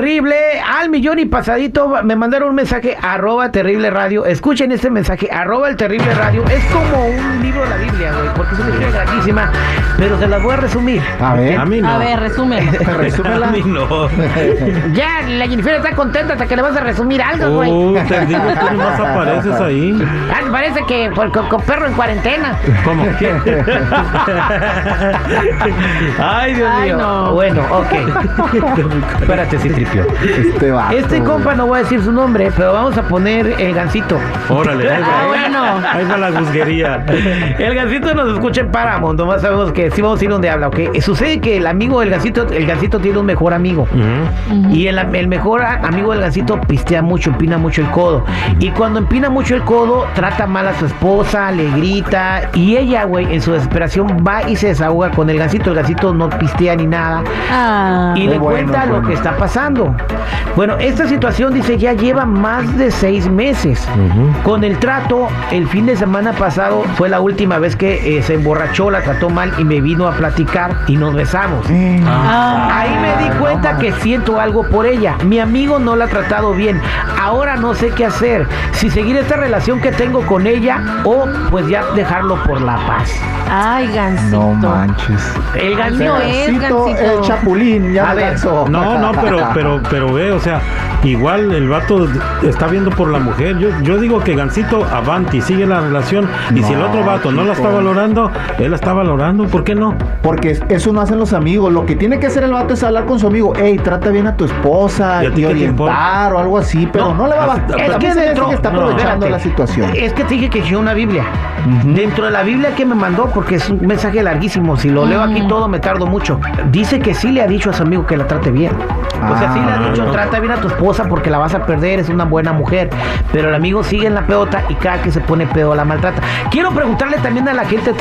terrible al millón y pasadito. Me mandaron un mensaje arroba terrible radio. Escuchen este mensaje arroba el terrible radio. Es como un libro de la Biblia, güey, porque es una historia grandísima, pero se las voy a resumir. A ver. A mí no. A ver, resumen. A mí no. Ya, la Jennifer está contenta hasta que le vas a resumir algo, güey. Uh, te digo, tú nomás apareces ahí. Ah, parece que por- con, con perro en cuarentena. ¿Cómo? ¿Qué? Ay, Dios Ay, mío. no. Bueno, ok. Espérate, sí tripió. Este vato. Este compa no voy a decir su nombre, pero vamos a poner el gancito. Órale, ahí va. Ah, bueno. Ahí va la guzguería. El gancito nos escucha en Paramount, nomás sabemos que sí vamos a ir donde habla, ¿ok? Sucede que el amigo del gancito, el gancito tiene un mejor amigo. Y el, el mejor amigo del gancito pistea mucho, empina mucho el codo. Y cuando empina mucho el codo, trata mal a su esposa, le grita. Y ella, güey, en su desesperación va y se desahoga con el gancito. El gancito no pistea ni nada. Ah. Y le bueno, cuenta lo que está pasando. Bueno, esta situación dice ya lleva más de seis meses. Con el trato, el fin de semana pasado fue la última vez que eh, se emborrachó, la trató mal y me vino a platicar y nos besamos. Ah. Ahí me di no cuenta que manches. siento algo por ella. Mi amigo no la ha tratado bien. Ahora no sé qué hacer. Si seguir esta relación que tengo con ella o pues ya dejarlo por la paz. Ay, gancito. No manches. El no es, Gancito. el chapulín, ya A ver. No, no, pero, pero, pero ve, o sea, igual el vato está viendo por la mujer. Yo, yo digo que Gancito avanti, sigue la relación. Y si el No, otro vato no la está chico. valorando, él la está valorando, ¿por qué no? Porque es- eso no hacen los amigos. Lo que tiene que hacer el vato es hablar con su amigo. Hey, trata bien a tu esposa ¿Y a ti y, qué te orientar o algo así. Pero No, no, le va a bastar. Es que dentro- que está aprovechando la situación. Es que te dije que escribió una Biblia. Dentro de la Biblia que me mandó, porque es un mensaje larguísimo, si lo leo aquí todo me tardo mucho. Dice que sí le ha dicho a su amigo que la trate bien. o sea, sí le ha Ah, dicho, no. trata bien a tu esposa porque la vas a perder, es una buena mujer. Pero el amigo sigue en la peota y cada que se pone pedo la maltrata. Quiero preguntarle también a la gente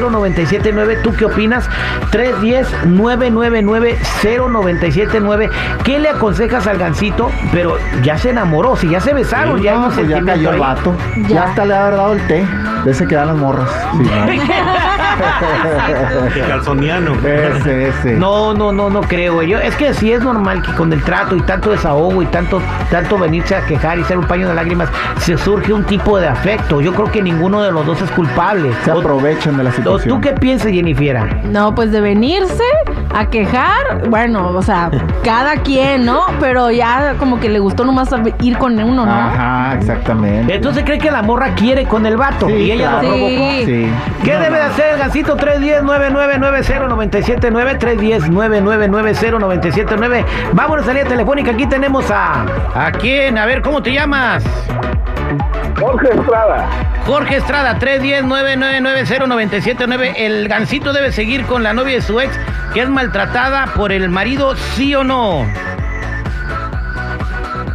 310-999-0979, ¿tú qué opinas? 310-999-0979, ¿qué le aconsejas al gancito? Pero ya se enamoró, si ya se besaron, Sí, ya No, pues ya cayó el vato. Ya. Ya hasta le ha dado el té. De ese que dan las morras. Sí, Que calzoniano. ¿no? ese, ese. No, no, no, no creo, güey. Yo, es que sí es normal que con el trato y tanto desahogo y tanto, tanto venirse a quejar y ser un paño de lágrimas, se surge un tipo de afecto. Yo creo que ninguno de los dos es culpable. Se aprovechan de la o situación. tú qué piensas, Jennifer? No, pues de venirse a quejar, bueno, o sea, cada quien, ¿no? Pero ya como que le gustó nomás ir con uno, ¿no? Ajá, exactamente. Entonces cree que la morra quiere con el vato Sí, y ella claro. lo provocó. Sí. Sí. ¿Qué debe de hacer el gancito? 310-9990-979, 310-999-0979. Vámonos a la línea telefónica. Aquí tenemos a... ¿A quién? A ver, ¿cómo te llamas? Jorge Estrada. Jorge Estrada, 310-999-0979. ¿El gancito debe seguir con la novia de su ex que es maltratada por el marido, sí o no?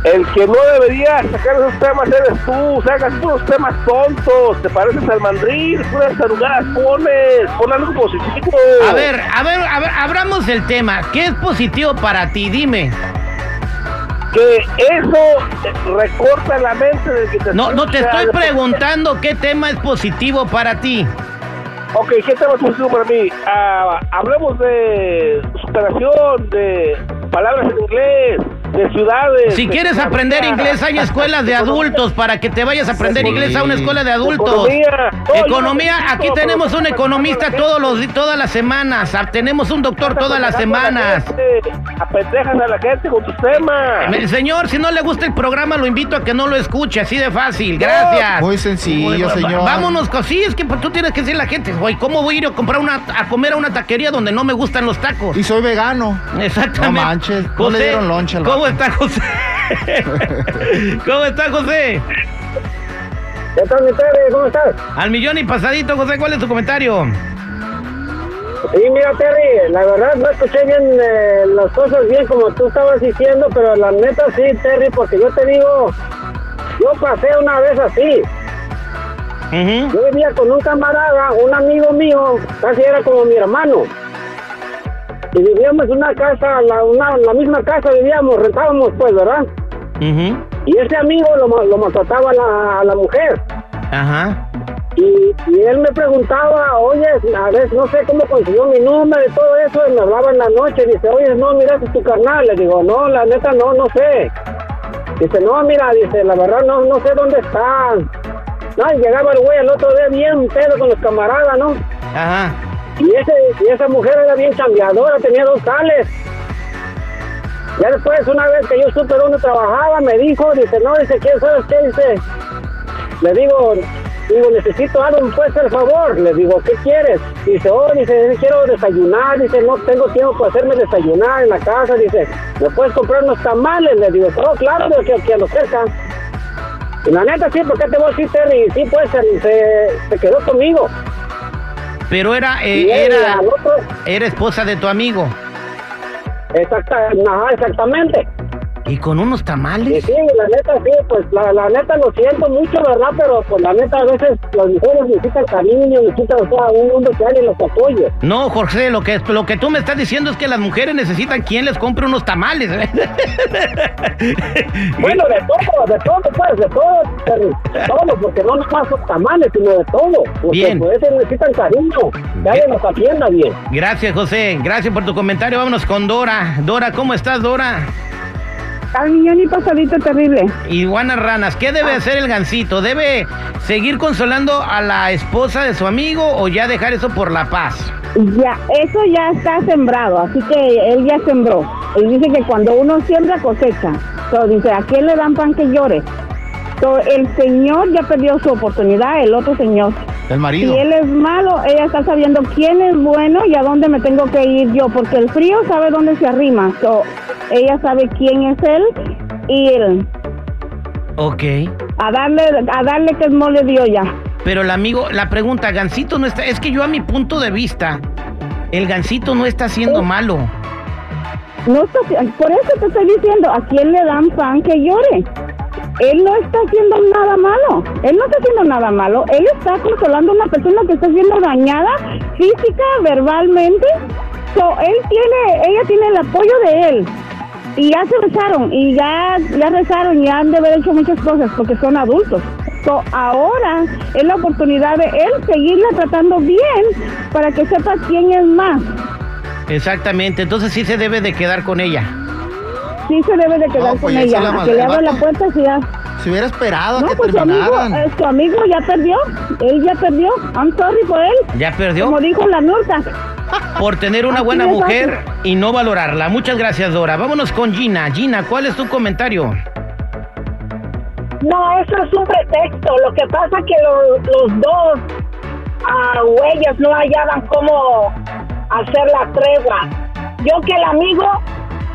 El que no debería sacar esos temas eres tú. Sacas puros temas tontos. Te pareces al mandril. Puras tarugadas pones. Pon algo positivo. A ver, a ver, a ver, abramos el tema. ¿Qué es positivo para ti? Dime. Que eso recorta la mente del que te No, no te estoy preguntando qué tema es positivo para ti. Ok, ¿qué tema es positivo para mí? Ah, hablemos de superación, de palabras en inglés, de ciudades. Si quieres aprender inglés, hay escuelas de adultos para que te vayas a aprender inglés a una escuela de adultos. Economía. Economía, no aquí tenemos un economista todos los, todas las semanas. Ah, Tenemos un doctor todas las semanas. Apendejas a la gente con tus temas. Señor, si no le gusta el programa, lo invito a que no lo escuche, así de fácil. Gracias. Muy sencillo, señor. Vámonos, sí, es que pues, tú tienes que decirle a la gente, güey, ¿cómo voy a ir a comprar una, a comer a una taquería donde no me gustan los tacos? Y soy vegano. Exactamente. No manches, no le dieron lonche al ¿Cómo vato. está José? ¿Cómo está José? ¿Qué tal? ¿Cómo estás? Al millón y pasadito, José, ¿cuál es tu comentario? Sí, mira, Terry, la verdad no escuché bien eh, las cosas bien como tú estabas diciendo, pero la neta sí, Terry, porque yo te digo, yo pasé una vez así. Ujú. Yo vivía con un camarada, un amigo mío, casi era como mi hermano. Y vivíamos en una casa, la, una, la misma casa vivíamos, rentábamos pues, ¿verdad? Ujú. Y ese amigo lo, lo maltrataba a la, la mujer. Ajá. Y, y él me preguntaba, oye, a ver, no sé cómo consiguió mi número y todo eso, y me hablaba en la noche, dice, oye, no, mira, es tu carnal. Le digo, no, la neta, no, no sé. Dice, no, mira, dice, la verdad, no, no sé dónde están. No, y llegaba el güey el otro día bien pedo con los camaradas, ¿no? Ajá. Y, ese, y esa mujer era bien cambiadora, tenía dos sales. Ya después, una vez que yo supe dónde trabajaba, me dijo, dice, no, dice, ¿quién sabes qué? Dice, le digo, digo, necesito algo, ¿me puedes hacer favor? Le digo, ¿qué quieres? Dice, oh, dice, quiero desayunar, dice, no tengo tiempo para hacerme desayunar en la casa, dice, ¿me puedes comprar unos tamales? Le digo, oh, claro, que, que a lo cerca. Y la neta, sí, ¿por qué te voy a decir, Terry? Sí, pues, se, se quedó conmigo. Pero era, eh, era, era esposa de tu amigo. Exacta, ajá, exactamente. Y con unos tamales. sí, la neta, sí, pues la, la neta lo siento mucho, ¿verdad? Pero pues la neta a veces las mujeres necesitan cariño, necesitan o sea, un mundo que alguien los apoye. No, Jorge, lo que, lo que tú me estás diciendo es que las mujeres necesitan quien les compre unos tamales. ¿eh? Bueno, de todo, de todo, pues, de todo, de todo, porque no nomás son tamales, sino de todo. Porque Bien. pues ellos necesitan cariño, que alguien los atienda bien. Gracias, José. Gracias por tu comentario. Vámonos con Dora. Dora, ¿cómo estás, Dora? Al millón y pasadito terrible. Iguanas ranas, ¿qué debe hacer el gancito? ¿Debe seguir consolando a la esposa de su amigo o ya dejar eso por la paz? Ya, eso ya está sembrado, así que él ya sembró. Él dice que cuando uno siembra cosecha. So, dice, ¿a quién le dan pan que llore? So, el señor ya perdió su oportunidad, el otro señor. El Si marido. él es malo, ella está sabiendo quién es bueno y a dónde me tengo que ir yo, porque el frío sabe dónde se arrima. So, ella sabe quién es él y él. Ok. A darle, a darle que es mole de olla. Pero el amigo, la pregunta, Gancito no está, es que yo a mi punto de vista, el Gancito no está haciendo malo. No está, por eso te estoy diciendo, ¿a quién le dan pan que llore? Él no está haciendo nada malo. Él no está haciendo nada malo. Él está consolando a una persona que está siendo dañada física, verbalmente. So, él tiene, ella tiene el apoyo de él. Y ya se besaron, y ya, ya rezaron, y han de haber hecho muchas cosas porque son adultos. So, ahora es la oportunidad de él seguirla tratando bien para que sepa quién es más. Exactamente, entonces sí se debe de quedar con ella. Sí se debe de quedar No, pues con se ella. la a que le abra la puerta, sí ya. Si hubiera esperado a No, que pues su amigo, terminaran. eh, su amigo ya perdió. Él ya perdió. I'm sorry por él. Ya perdió Como dijo la Nurta. Por tener una Así buena mujer y no valorarla. Muchas gracias, Dora. Vámonos con Gina. Gina, ¿cuál es tu comentario? No, eso es un pretexto. Lo que pasa que lo- los dos ah, güeyes no hallaban cómo hacer la tregua. Yo que el amigo,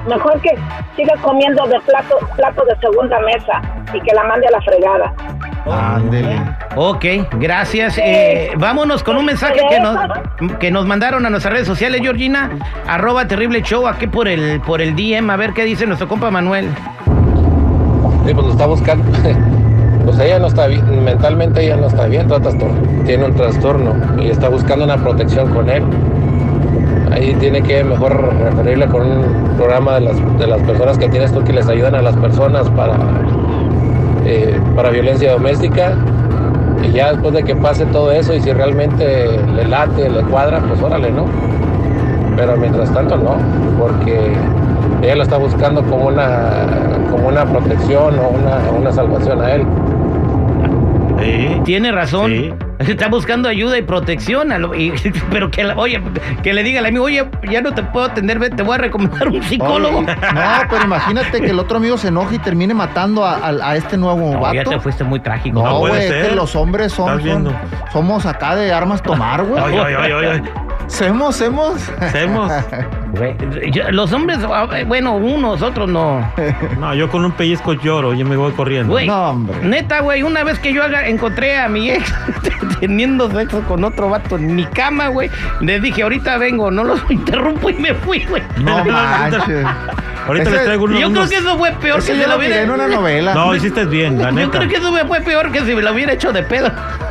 mejor que siga comiendo de plato, plato de segunda mesa y que la mande a la fregada. Ándele. Ok, gracias. Eh, vámonos con un mensaje que nos, que nos mandaron a nuestras redes sociales, Georgina. Arroba terrible show aquí por el, por el DM. A ver qué dice nuestro compa Manuel. Sí, pues lo está buscando. Pues ella no está bien, mentalmente ella no está bien, tiene un trastorno y está buscando una protección con él. Ahí tiene que mejor referirle con un programa de las, de las personas que tienes tú que les ayudan a las personas para, eh, para violencia doméstica. Y ya después de que pase todo eso y si realmente le late, le cuadra, pues órale, ¿no? Pero mientras tanto no, porque ella lo está buscando como una, como una protección o una, una salvación a él. Sí. Tiene razón. Sí. Está buscando ayuda y protección. a lo- y- pero que, la- oye, que le diga al amigo, oye, ya no te puedo atender, ve, te voy a recomendar un psicólogo. Oye, no, pero imagínate que el otro amigo se enoje y termine matando a, a- a este nuevo No, vato. ya te fuiste muy trágico. No, güey, es que los hombres son, somos acá de armas tomar, güey. Ay, ay, ay, ay, Semos, semos. Yo- los hombres, ah, bueno, unos, otros no. No, yo con un pellizco lloro, yo me voy corriendo. Güey, No, hombre. neta, güey, una vez que yo haga- encontré a mi ex teniendo sexo con otro vato en mi cama, güey, le dije, ahorita vengo, no los interrumpo y me fui, güey. No manches. Ahorita Ese- les traigo unos. Yo creo unos- que eso fue peor Ese que yo se lo hubiera en una novela. No, hiciste bien, la Yo neta. creo que eso fue peor que si me lo hubiera hecho de pedo.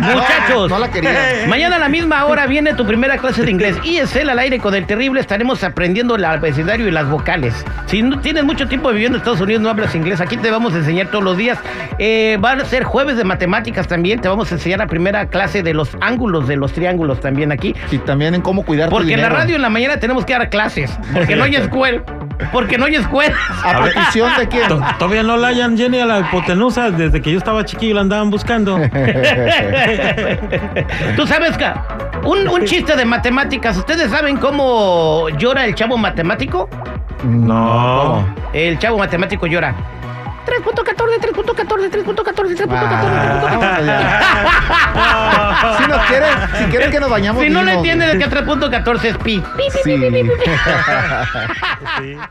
Muchachos, No la quería. mañana a la misma hora viene tu primera clase de inglés. ESL al aire con el terrible. Estaremos aprendiendo el abecedario y las vocales. Si no tienes mucho tiempo viviendo en Estados Unidos, no hablas inglés. Aquí te vamos a enseñar todos los días. Eh, van a ser jueves de matemáticas también. Te vamos a enseñar la primera clase de los ángulos de los triángulos también aquí. Y también en cómo cuidar tu Porque en la dinero. radio en la mañana tenemos que dar clases. Porque no hay escuela. Porque no hay escuela. ¿A petición de quién? To- Todavía no la hayan Jenny a la hipotenusa. Desde que yo estaba chiquillo la andaban buscando. Tú sabes que un, un chiste de matemáticas. ¿Ustedes saben cómo llora el chavo matemático? No. El chavo matemático llora. 3.14, 3.14, 3.14, 3.14, 3.14. Ah. Si nos quieren, si quieren que nos bañamos Si no le entienden el que 3.14 es pi. Pi, pi, pi, pi, pi, pi. Sí.